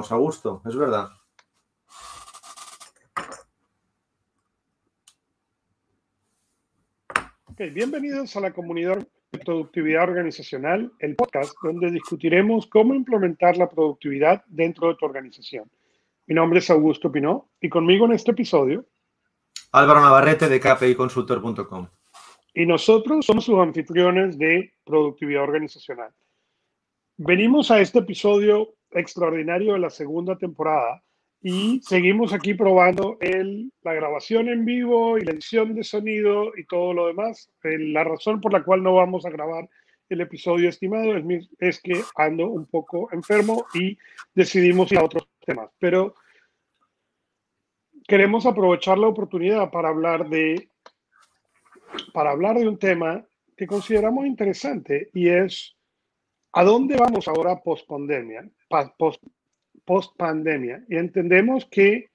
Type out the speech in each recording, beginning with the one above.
a gusto, es verdad. bienvenidos a la comunidad de productividad organizacional, el podcast donde discutiremos cómo implementar la productividad dentro de tu organización. Mi nombre es Augusto Pinó y conmigo en este episodio Álvaro Navarrete de kpiconsultor.com. Y nosotros somos sus anfitriones de productividad organizacional. Venimos a este episodio extraordinario de la segunda temporada y seguimos aquí probando el, la grabación en vivo y la edición de sonido y todo lo demás. La razón por la cual no vamos a grabar el episodio estimado es, es que ando un poco enfermo y decidimos ir a otros temas. Pero queremos aprovechar la oportunidad para hablar de, para hablar de un tema que consideramos interesante y es ¿a dónde vamos ahora post pandemia? Post, post pandemia. Y entendemos que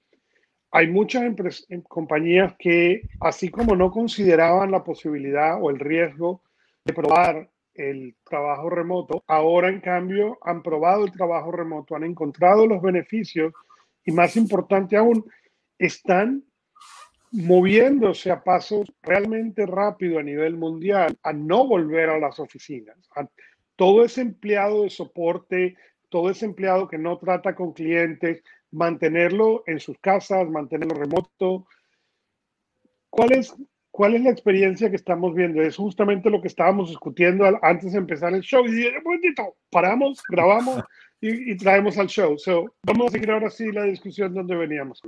hay muchas em, compañías que, así como no consideraban la posibilidad o el riesgo de probar el trabajo remoto, ahora en cambio han probado el trabajo remoto, han encontrado los beneficios y más importante aún, están moviéndose a pasos realmente rápido a nivel mundial a no volver a las oficinas. todo ese empleado de soporte, todo ese empleado que no trata con clientes, mantenerlo en sus casas, mantenerlo remoto. ¿Cuál es, cuál es la experiencia que estamos viendo? Es justamente lo que estábamos discutiendo antes de empezar el show. Y dije, momentito, paramos, grabamos y, traemos al show. Vamos a seguir ahora sí la discusión donde veníamos.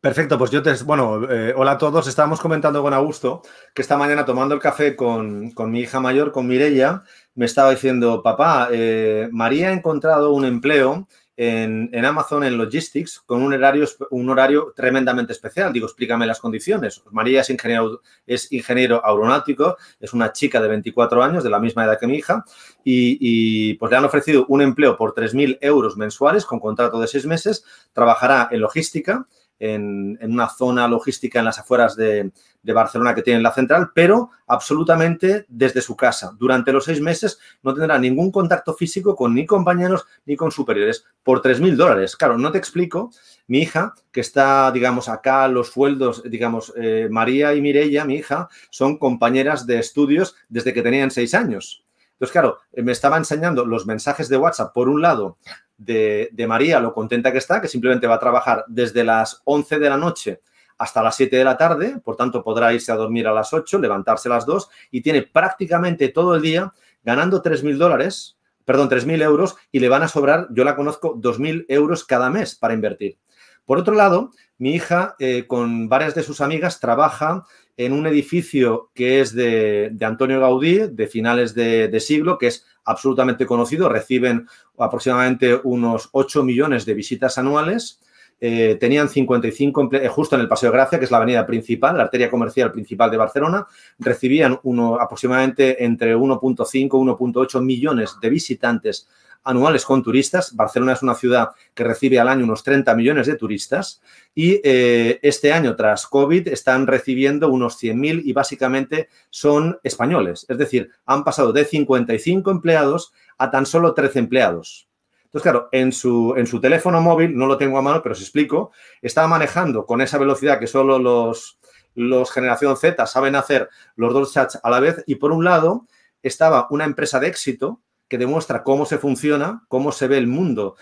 Perfecto, pues yo te. Bueno, eh, hola a todos. Estábamos comentando con Augusto que esta mañana tomando el café con, mi hija mayor, con Mirella, me estaba diciendo, papá, eh, María ha encontrado un empleo en, Amazon en Logistics con un horario, un horario tremendamente especial. Digo, explícame las condiciones. María es ingeniero, es ingeniero aeronáutico, es una chica de 24 años, de la misma edad que mi hija, y, y pues le han ofrecido un empleo por 3.000 euros mensuales con contrato de seis meses. Trabajará en logística en, una zona logística en las afueras de, Barcelona que tiene la central, pero absolutamente desde su casa. Durante los seis meses no tendrá ningún contacto físico con ni compañeros ni con superiores por 3.000 dólares. Claro, no te explico, mi hija, que está, digamos, acá los sueldos, digamos, eh, María y Mirella, mi hija, son compañeras de estudios desde que tenían seis años. Entonces, claro, me estaba enseñando los mensajes de WhatsApp, por un lado, de, María, lo contenta que está, que simplemente va a trabajar desde las 11 de la noche hasta las 7 de la tarde, por tanto podrá irse a dormir a las 8, levantarse a las 2 y tiene prácticamente todo el día ganando 3.000 dólares, perdón, 3.000 euros y le van a sobrar, yo la conozco, 2.000 euros cada mes para invertir. Por otro lado, mi hija eh, con varias de sus amigas trabaja en un edificio que es de, Antonio Gaudí, de finales de, siglo, que es absolutamente conocido. Reciben aproximadamente unos 8 millones de visitas anuales. Eh, tenían 55 eh, justo en el Paseo de Gracia, que es la avenida principal, la arteria comercial principal de Barcelona, recibían uno, aproximadamente entre 1.5 y 1.8 millones de visitantes anuales con turistas. Barcelona es una ciudad que recibe al año unos 30 millones de turistas y eh, este año, tras COVID, están recibiendo unos 100.000 y básicamente son españoles. Es decir, han pasado de 55 empleados a tan solo 13 empleados. Entonces, claro, en su, en su teléfono móvil, no lo tengo a mano, pero os explico, estaba manejando con esa velocidad que solo los, los generación Z saben hacer los dos chats a la vez y por un lado estaba una empresa de éxito que demuestra cómo se funciona, cómo se ve el mundo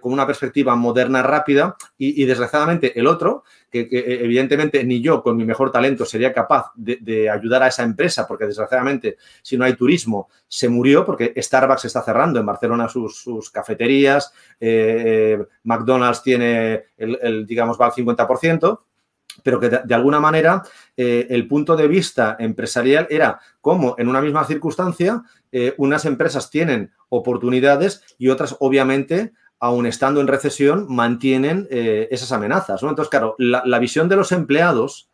con una perspectiva moderna, rápida, y, desgraciadamente el otro, que, evidentemente ni yo con mi mejor talento sería capaz de, ayudar a esa empresa, porque desgraciadamente si no hay turismo se murió, porque Starbucks está cerrando. En Barcelona sus, cafeterías, eh, eh, McDonald's tiene, el, digamos, va al 50% pero que de, alguna manera eh, el punto de vista empresarial era cómo en una misma circunstancia eh, unas empresas tienen oportunidades y otras obviamente aun estando en recesión, mantienen eh, esas amenazas. Entonces, claro, la, visión de los empleados,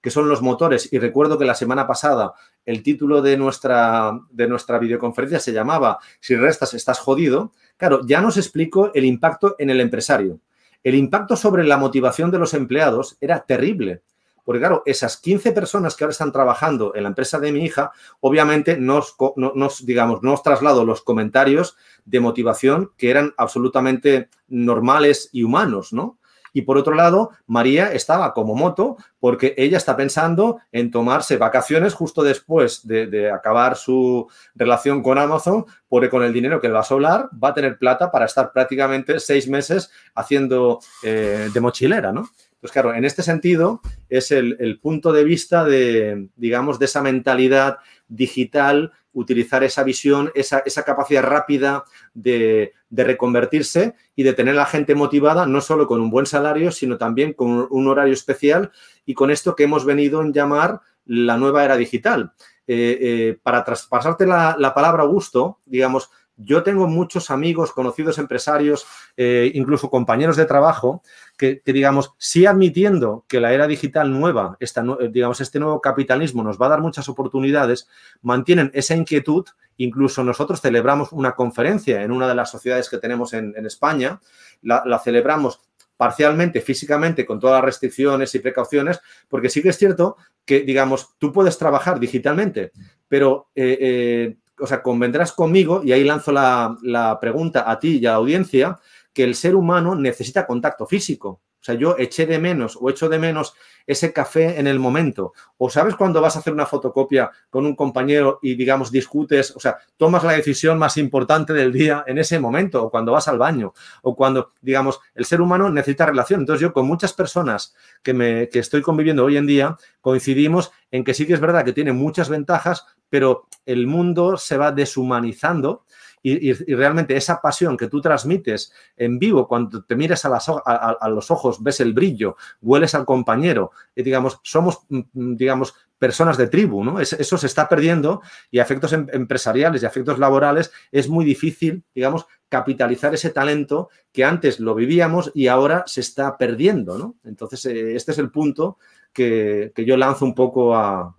que son los motores, y recuerdo que la semana pasada el título de nuestra, de nuestra videoconferencia se llamaba Si restas, estás jodido. Claro, ya nos explico el impacto en el empresario. El impacto sobre la motivación de los empleados era terrible, Porque claro, esas 15 personas que ahora están trabajando en la empresa de mi hija, obviamente nos, nos digamos, traslado los comentarios de motivación que eran absolutamente normales y humanos, ¿no? Y por otro lado, María estaba como moto porque ella está pensando en tomarse vacaciones justo después de, acabar su relación con Amazon, porque con el dinero que le va a sobrar va a tener plata para estar prácticamente seis meses haciendo eh, de mochilera, ¿no? Pues claro, en este sentido es el, punto de vista de, digamos, de esa mentalidad digital, utilizar esa visión, esa, capacidad rápida de, reconvertirse y de tener a la gente motivada, no solo con un buen salario, sino también con un horario especial y con esto que hemos venido en llamar la nueva era digital. Eh, eh, para traspasarte la, la palabra gusto, digamos, yo tengo muchos amigos, conocidos empresarios, eh, incluso compañeros de trabajo, que, digamos, sí admitiendo que la era digital nueva, esta, digamos, este nuevo capitalismo nos va a dar muchas oportunidades, mantienen esa inquietud. Incluso nosotros celebramos una conferencia en una de las sociedades que tenemos en, España, la, celebramos parcialmente, físicamente, con todas las restricciones y precauciones, porque sí que es cierto que, digamos, tú puedes trabajar digitalmente, pero eh, eh, o sea, convendrás conmigo, y ahí lanzo la, pregunta a ti y a la audiencia, que el ser humano necesita contacto físico. O sea, yo eché de menos o echo de menos ese café en el momento. O sabes cuando vas a hacer una fotocopia con un compañero y, digamos, discutes, o sea, tomas la decisión más importante del día en ese momento, o cuando vas al baño, o cuando, digamos, el ser humano necesita relación. Entonces, yo con muchas personas que, me, que estoy conviviendo hoy en día, coincidimos en que sí que es verdad que tiene muchas ventajas, pero el mundo se va deshumanizando y, realmente esa pasión que tú transmites en vivo, cuando te miras a, los ojos, ves el brillo, hueles al compañero, y digamos, somos, mm, mm, digamos, personas de tribu, ¿no? eso se está perdiendo y a efectos em, empresariales y a efectos laborales es muy difícil, digamos, capitalizar ese talento que antes lo vivíamos y ahora se está perdiendo, ¿no? Entonces, eh, este es el punto que, yo lanzo un poco a,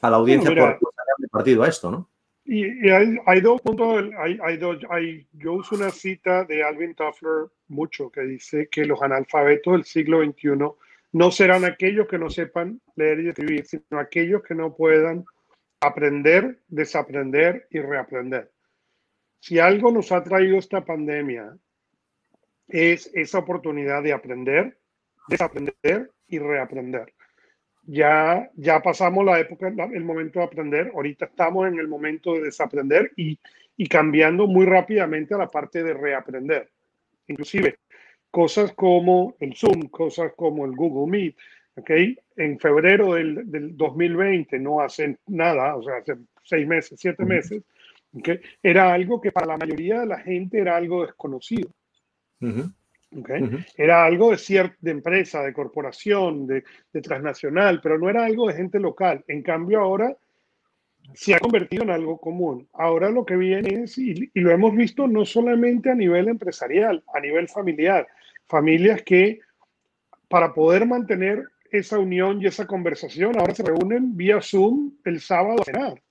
la audiencia por, por partido a esto, ¿no? Y, hay, dos puntos, hay, hay dos, hay, yo uso una cita de Alvin Toffler mucho que dice que los analfabetos del siglo XXI no serán aquellos que no sepan leer y escribir, sino aquellos que no puedan aprender, desaprender y reaprender. Si algo nos ha traído esta pandemia es esa oportunidad de aprender, desaprender y reaprender ya, ya pasamos la época, el momento de aprender, ahorita estamos en el momento de desaprender y, y cambiando muy rápidamente a la parte de reaprender. Inclusive cosas como el Zoom, cosas como el Google Meet, ¿ok? En febrero del, del 2020, no hace nada, o sea, hace seis meses, siete meses, ¿ok? Era algo que para la mayoría de la gente era algo desconocido. Era algo de cierta de empresa, de corporación, de, transnacional, pero no era algo de gente local. En cambio, ahora se ha convertido en algo común. Ahora lo que viene es, y, lo hemos visto no solamente a nivel empresarial, a nivel familiar, familias que para poder mantener esa unión y esa conversación, ahora se reúnen vía Zoom el sábado a cenar.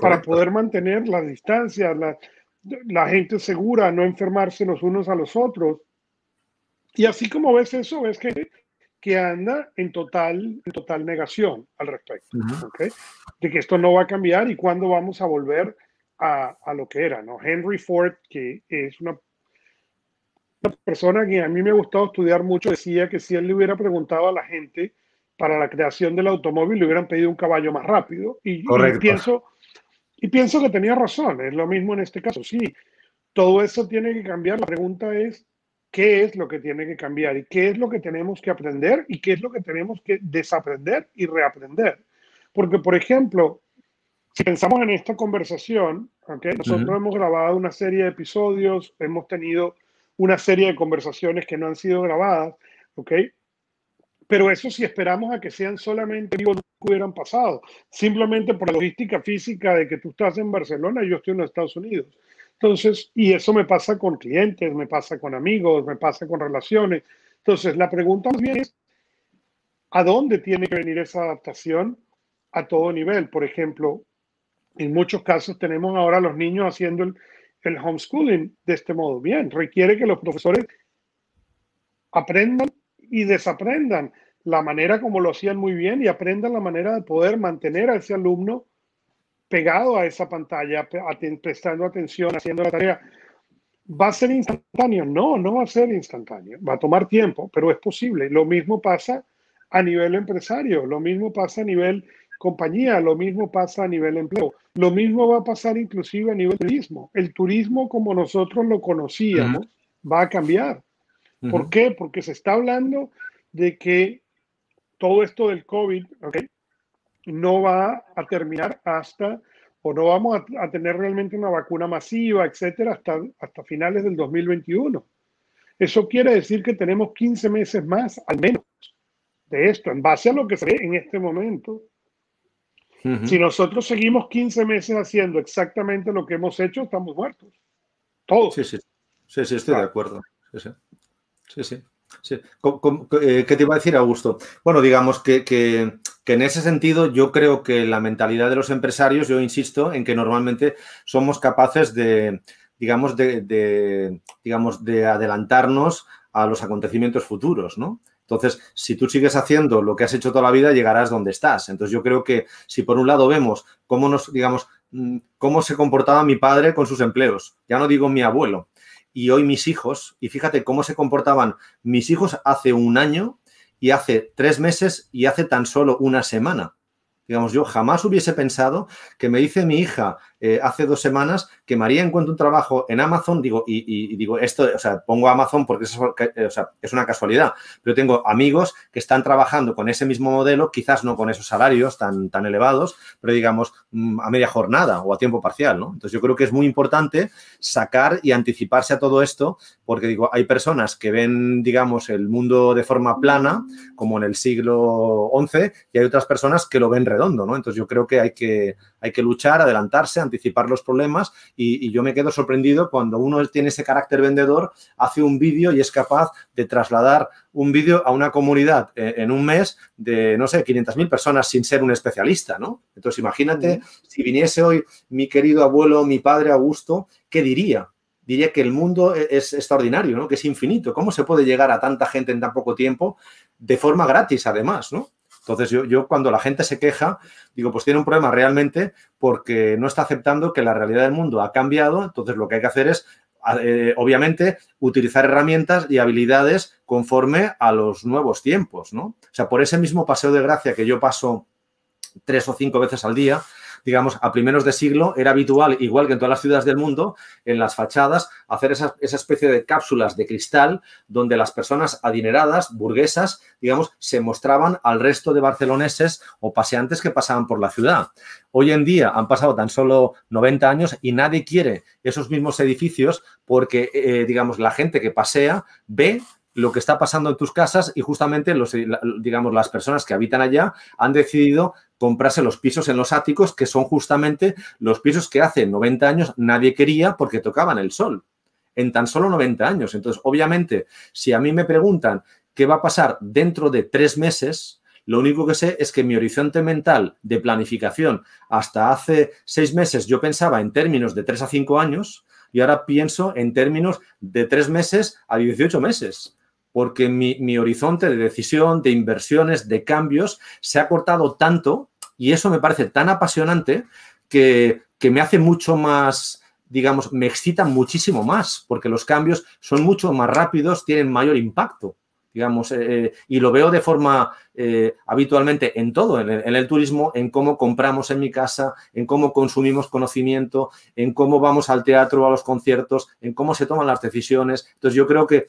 para poder mantener las distancias, la, la gente segura, no enfermarse los unos a los otros. Y así como ves eso, ves que, que anda en total, en total negación al respecto, de que esto no va a cambiar y cuándo vamos a volver a, a, lo que era. ¿no? Henry Ford, que es una, una persona que a mí me ha gustado estudiar mucho, decía que si él le hubiera preguntado a la gente para la creación del automóvil, le hubieran pedido un caballo más rápido. Y, y pienso, y pienso que tenía razón, es lo mismo en este caso. Sí, todo eso tiene que cambiar. La pregunta es, qué es lo que tiene que cambiar y qué es lo que tenemos que aprender y qué es lo que tenemos que desaprender y reaprender. Porque, por ejemplo, si pensamos en esta conversación, ¿okay? nosotros hemos grabado una serie de episodios, hemos tenido una serie de conversaciones que no han sido grabadas, ¿ok? Pero eso si esperamos a que sean solamente vivos no hubieran pasado, simplemente por la logística física de que tú estás en Barcelona y yo estoy en los Estados Unidos. Entonces, y eso me pasa con clientes, me pasa con amigos, me pasa con relaciones. Entonces, la pregunta más bien es, ¿a dónde tiene que venir esa adaptación a todo nivel? Por ejemplo, en muchos casos tenemos ahora los niños haciendo el, el homeschooling de este modo. Bien, requiere que los profesores aprendan y desaprendan, la manera como lo hacían muy bien y aprendan la manera de poder mantener a ese alumno pegado a esa pantalla, prestando atención, haciendo la tarea. ¿Va a ser instantáneo? No, no va a ser instantáneo. Va a tomar tiempo, pero es posible. Lo mismo pasa a nivel empresario, lo mismo pasa a nivel compañía, lo mismo pasa a nivel empleo, lo mismo va a pasar inclusive a nivel turismo. El turismo como nosotros lo conocíamos va a cambiar. ¿Por qué? Porque se está hablando de que todo esto del COVID no va a terminar hasta, o no vamos a, tener realmente una vacuna masiva, etcétera, hasta, hasta finales del 2021. Eso quiere decir que tenemos 15 meses más, al menos, de esto, en base a lo que se ve en este momento. Si nosotros seguimos 15 meses haciendo exactamente lo que hemos hecho, estamos muertos. Todos. Sí, sí, sí, sí estoy de acuerdo. Sí, sí. sí. Eh, ¿Qué te iba a decir, Augusto? Bueno, digamos que, que, en ese sentido yo creo que la mentalidad de los empresarios, yo insisto en que normalmente somos capaces de, digamos, de, digamos, de adelantarnos a los acontecimientos futuros, ¿no? Entonces, si tú sigues haciendo lo que has hecho toda la vida, llegarás donde estás. Entonces, yo creo que si por un lado vemos cómo nos, digamos, mm, cómo se comportaba mi padre con sus empleos, ya no digo mi abuelo, y hoy mis hijos, y fíjate cómo se comportaban mis hijos hace un año y hace tres meses y hace tan solo una semana. Digamos, yo jamás hubiese pensado que me dice mi hija eh, hace dos semanas que María encuentra un trabajo en Amazon, digo, y, digo, esto, o sea, pongo Amazon porque es, eh, es una casualidad, pero tengo amigos que están trabajando con ese mismo modelo, quizás no con esos salarios tan, tan elevados, pero digamos, mm, a media jornada o a tiempo parcial, ¿no? Entonces yo creo que es muy importante sacar y anticiparse a todo esto, porque digo, hay personas que ven, digamos, el mundo de forma plana, como en el siglo XI, y hay otras personas que lo ven redondo, ¿no? Entonces yo creo que hay que, hay que luchar, adelantarse, anticipar los problemas y, yo me quedo sorprendido cuando uno tiene ese carácter vendedor, hace un vídeo y es capaz de trasladar un vídeo a una comunidad eh, en un mes de, no sé, 500.000 personas sin ser un especialista, ¿no? Entonces imagínate si viniese hoy mi querido abuelo, mi padre Augusto, ¿qué diría? diría que el mundo e-, es extraordinario, ¿no? Que es infinito. ¿Cómo se puede llegar a tanta gente en tan poco tiempo de forma gratis, además, ¿no? Entonces, yo, cuando la gente se queja, digo, pues tiene un problema realmente porque no está aceptando que la realidad del mundo ha cambiado. Entonces, lo que hay que hacer es, eh, obviamente, utilizar herramientas y habilidades conforme a los nuevos tiempos, ¿no? O sea, por ese mismo paseo de gracia que yo paso tres o cinco veces al día, digamos, a primeros de siglo era habitual, igual que en todas las ciudades del mundo, en las fachadas, hacer esa, especie de cápsulas de cristal donde las personas adineradas, burguesas, digamos, se mostraban al resto de barceloneses o paseantes que pasaban por la ciudad. Hoy en día han pasado tan solo 90 años y nadie quiere esos mismos edificios porque, eh, digamos, la gente que pasea ve lo que está pasando en tus casas y justamente los, digamos, las personas que habitan allá han decidido comprarse los pisos en los áticos, que son justamente los pisos que hace 90 años nadie quería porque tocaban el sol. En tan solo 90 años. Entonces, obviamente, si a mí me preguntan qué va a pasar dentro de tres meses, lo único que sé es que mi horizonte mental de planificación hasta hace seis meses yo pensaba en términos de tres a cinco años y ahora pienso en términos de tres meses a 18 meses porque mi, horizonte de decisión, de inversiones, de cambios se ha cortado tanto y eso me parece tan apasionante que, me hace mucho más, digamos, me excita muchísimo más, porque los cambios son mucho más rápidos, tienen mayor impacto digamos, eh, eh, y lo veo de forma eh, habitualmente en todo, en el, turismo, en cómo compramos en mi casa, en cómo consumimos conocimiento, en cómo vamos al teatro, a los conciertos, en cómo se toman las decisiones. Entonces, yo creo que,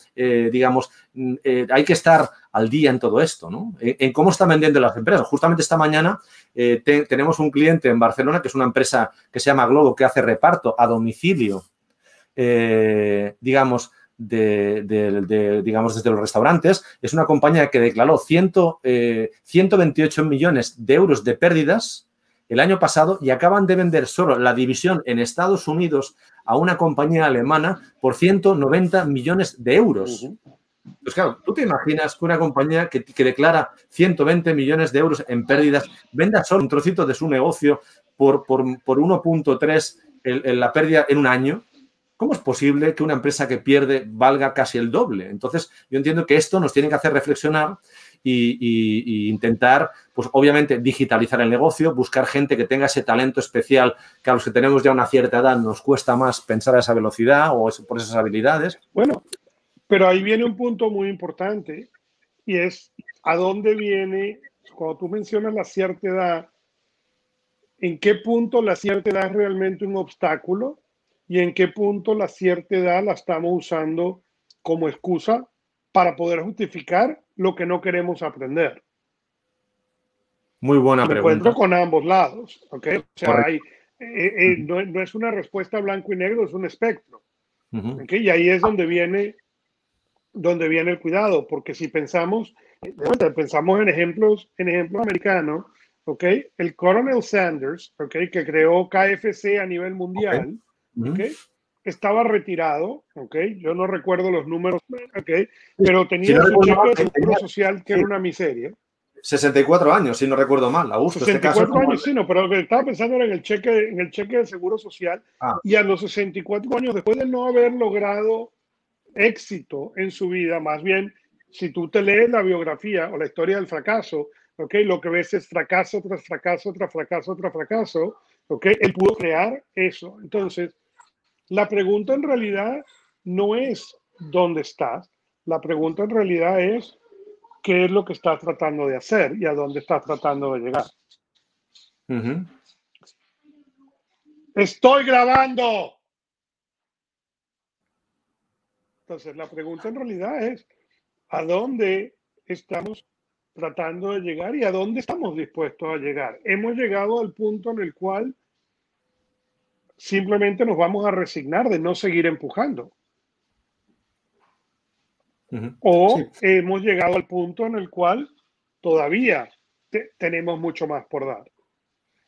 digamos, mm, hay que estar al día en todo esto, ¿no? En, cómo están vendiendo las empresas. Justamente esta mañana tenemos un cliente en Barcelona, que es una empresa que se llama Globo, que hace reparto a domicilio, digamos, de, digamos, desde los restaurantes. Es una compañía que declaró 128 eh, millones de euros de pérdidas el año pasado y acaban de vender solo la división en Estados Unidos a una compañía alemana por 190 millones de euros. Pues claro, tú te imaginas que una compañía que, declara 120 millones de euros en pérdidas venda solo un trocito de su negocio por, por, por 1.3 la pérdida en un año. ¿Cómo es posible que una empresa que pierde valga casi el doble? Entonces, yo entiendo que esto nos tiene que hacer reflexionar y, intentar, pues obviamente, digitalizar el negocio, buscar gente que tenga ese talento especial que a los que tenemos ya una cierta edad nos cuesta más pensar a esa velocidad o por esas habilidades. Bueno, pero ahí viene un punto muy importante y es a dónde viene, cuando tú mencionas la cierta edad, en qué punto la cierta edad es realmente un obstáculo y en qué punto la cierta edad la estamos usando como excusa para poder justificar lo que no queremos aprender. Muy buena Me pregunta. encuentro con ambos lados, ¿ok? O sea, eh, eh, no, es una respuesta blanco y negro, es un espectro. Y ahí es donde viene, donde viene el cuidado, porque si pensamos, pensamos en ejemplos, en ejemplos americanos, ¿ok? El Coronel Sanders, ¿ok? Que creó KFC a nivel mundial, ¿ok? estaba retirado, ¿ok? Yo no recuerdo los números, ¿ok? Pero tenía su cheque de seguro social que era una miseria. 64 años, si no recuerdo mal, Augusto. 64 este años, sí, no, pero lo que estaba pensando era en el cheque, en el cheque de seguro social. Ah. Y a los 64 años, después de no haber logrado éxito en su vida, más bien, si tú te lees la biografía o la historia del fracaso, ¿ok? Lo que ves es fracaso tras fracaso, tras fracaso, tras fracaso, ¿ok? Él pudo crear eso. Entonces, la pregunta en realidad no es dónde estás, la pregunta en realidad es qué es lo que estás tratando de hacer y a dónde estás tratando de llegar. Estoy grabando. Entonces, la pregunta en realidad es, ¿a dónde estamos tratando de llegar y a dónde estamos dispuestos a llegar? Hemos llegado al punto en el cual simplemente nos vamos a resignar de no seguir empujando. O hemos llegado al punto en el cual todavía tenemos mucho más por dar.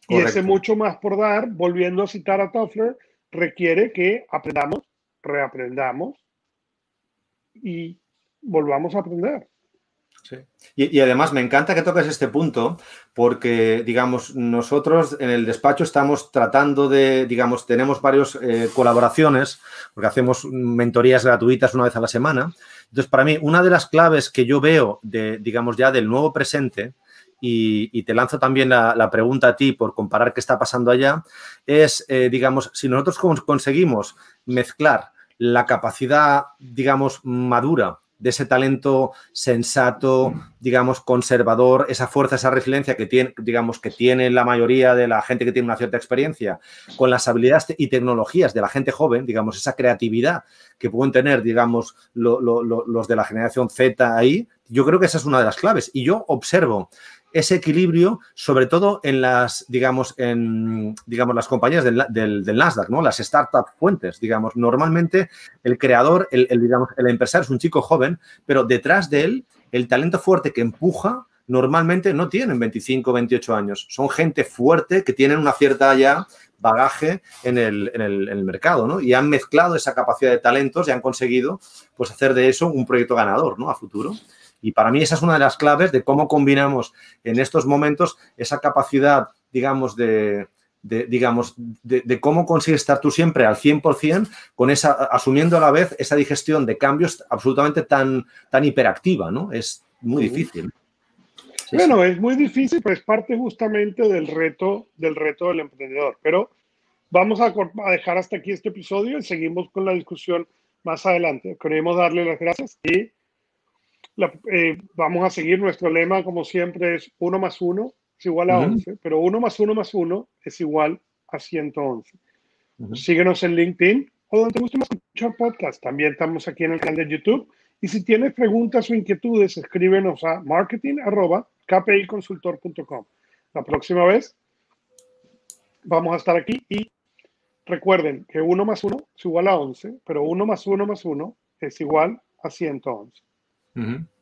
Y ese mucho más por dar, volviendo a citar a Toffler, requiere que aprendamos, reaprendamos y volvamos a aprender. Y, además me encanta que toques este punto porque, digamos, nosotros en el despacho estamos tratando de, digamos, tenemos varias eh, colaboraciones porque hacemos mentorías gratuitas una vez a la semana. Entonces, para mí, una de las claves que yo veo, de, digamos, ya del nuevo presente, y, te lanzo también la, pregunta a ti por comparar qué está pasando allá, es, eh, digamos, si nosotros conseguimos mezclar la capacidad, digamos, madura de ese talento sensato, digamos, conservador, esa fuerza, esa resiliencia que tiene, digamos, que tiene la mayoría de la gente que tiene una cierta experiencia, con las habilidades y tecnologías de la gente joven, digamos, esa creatividad que pueden tener, digamos, los de la generación Z ahí, yo creo que esa es una de las claves. Y yo observo ese equilibrio, sobre todo en las, digamos, en, digamos, las compañías del, del, Nasdaq, ¿no? Las startup fuentes, digamos. Normalmente el creador, el, digamos, el empresario es un chico joven, pero detrás de él, el talento fuerte que empuja, normalmente no tienen 25, 28 años. Son gente fuerte que tienen una cierta ya bagaje en el, en el, en el mercado, ¿no? Y han mezclado esa capacidad de talentos y han conseguido, pues, hacer de eso un proyecto ganador, ¿no? A futuro. Y para mí esa es una de las claves de cómo combinamos en estos momentos esa capacidad, digamos, de, digamos, de, cómo consigues estar tú siempre al 100% con esa, asumiendo a la vez esa digestión de cambios absolutamente tan, tan hiperactiva, ¿no? Es muy difícil. bueno, es muy difícil, pero es parte justamente del reto, del reto del emprendedor. Pero vamos a, a dejar hasta aquí este episodio y seguimos con la discusión más adelante. Queremos darle las gracias y eh, vamos a seguir nuestro lema, como siempre, es 1 más 1 es igual a 11, pero 1 más 1 más 1 es igual a 111. Síguenos en LinkedIn o donde te guste más escuchar podcast. También estamos aquí en el canal de YouTube. Y si tienes preguntas o inquietudes, escríbenos a marketing.kpiconsultor.com. La próxima vez vamos a estar aquí y recuerden que 1 más 1 es igual a 11, pero 1 más 1 más 1 es igual a 111. Mm-hmm.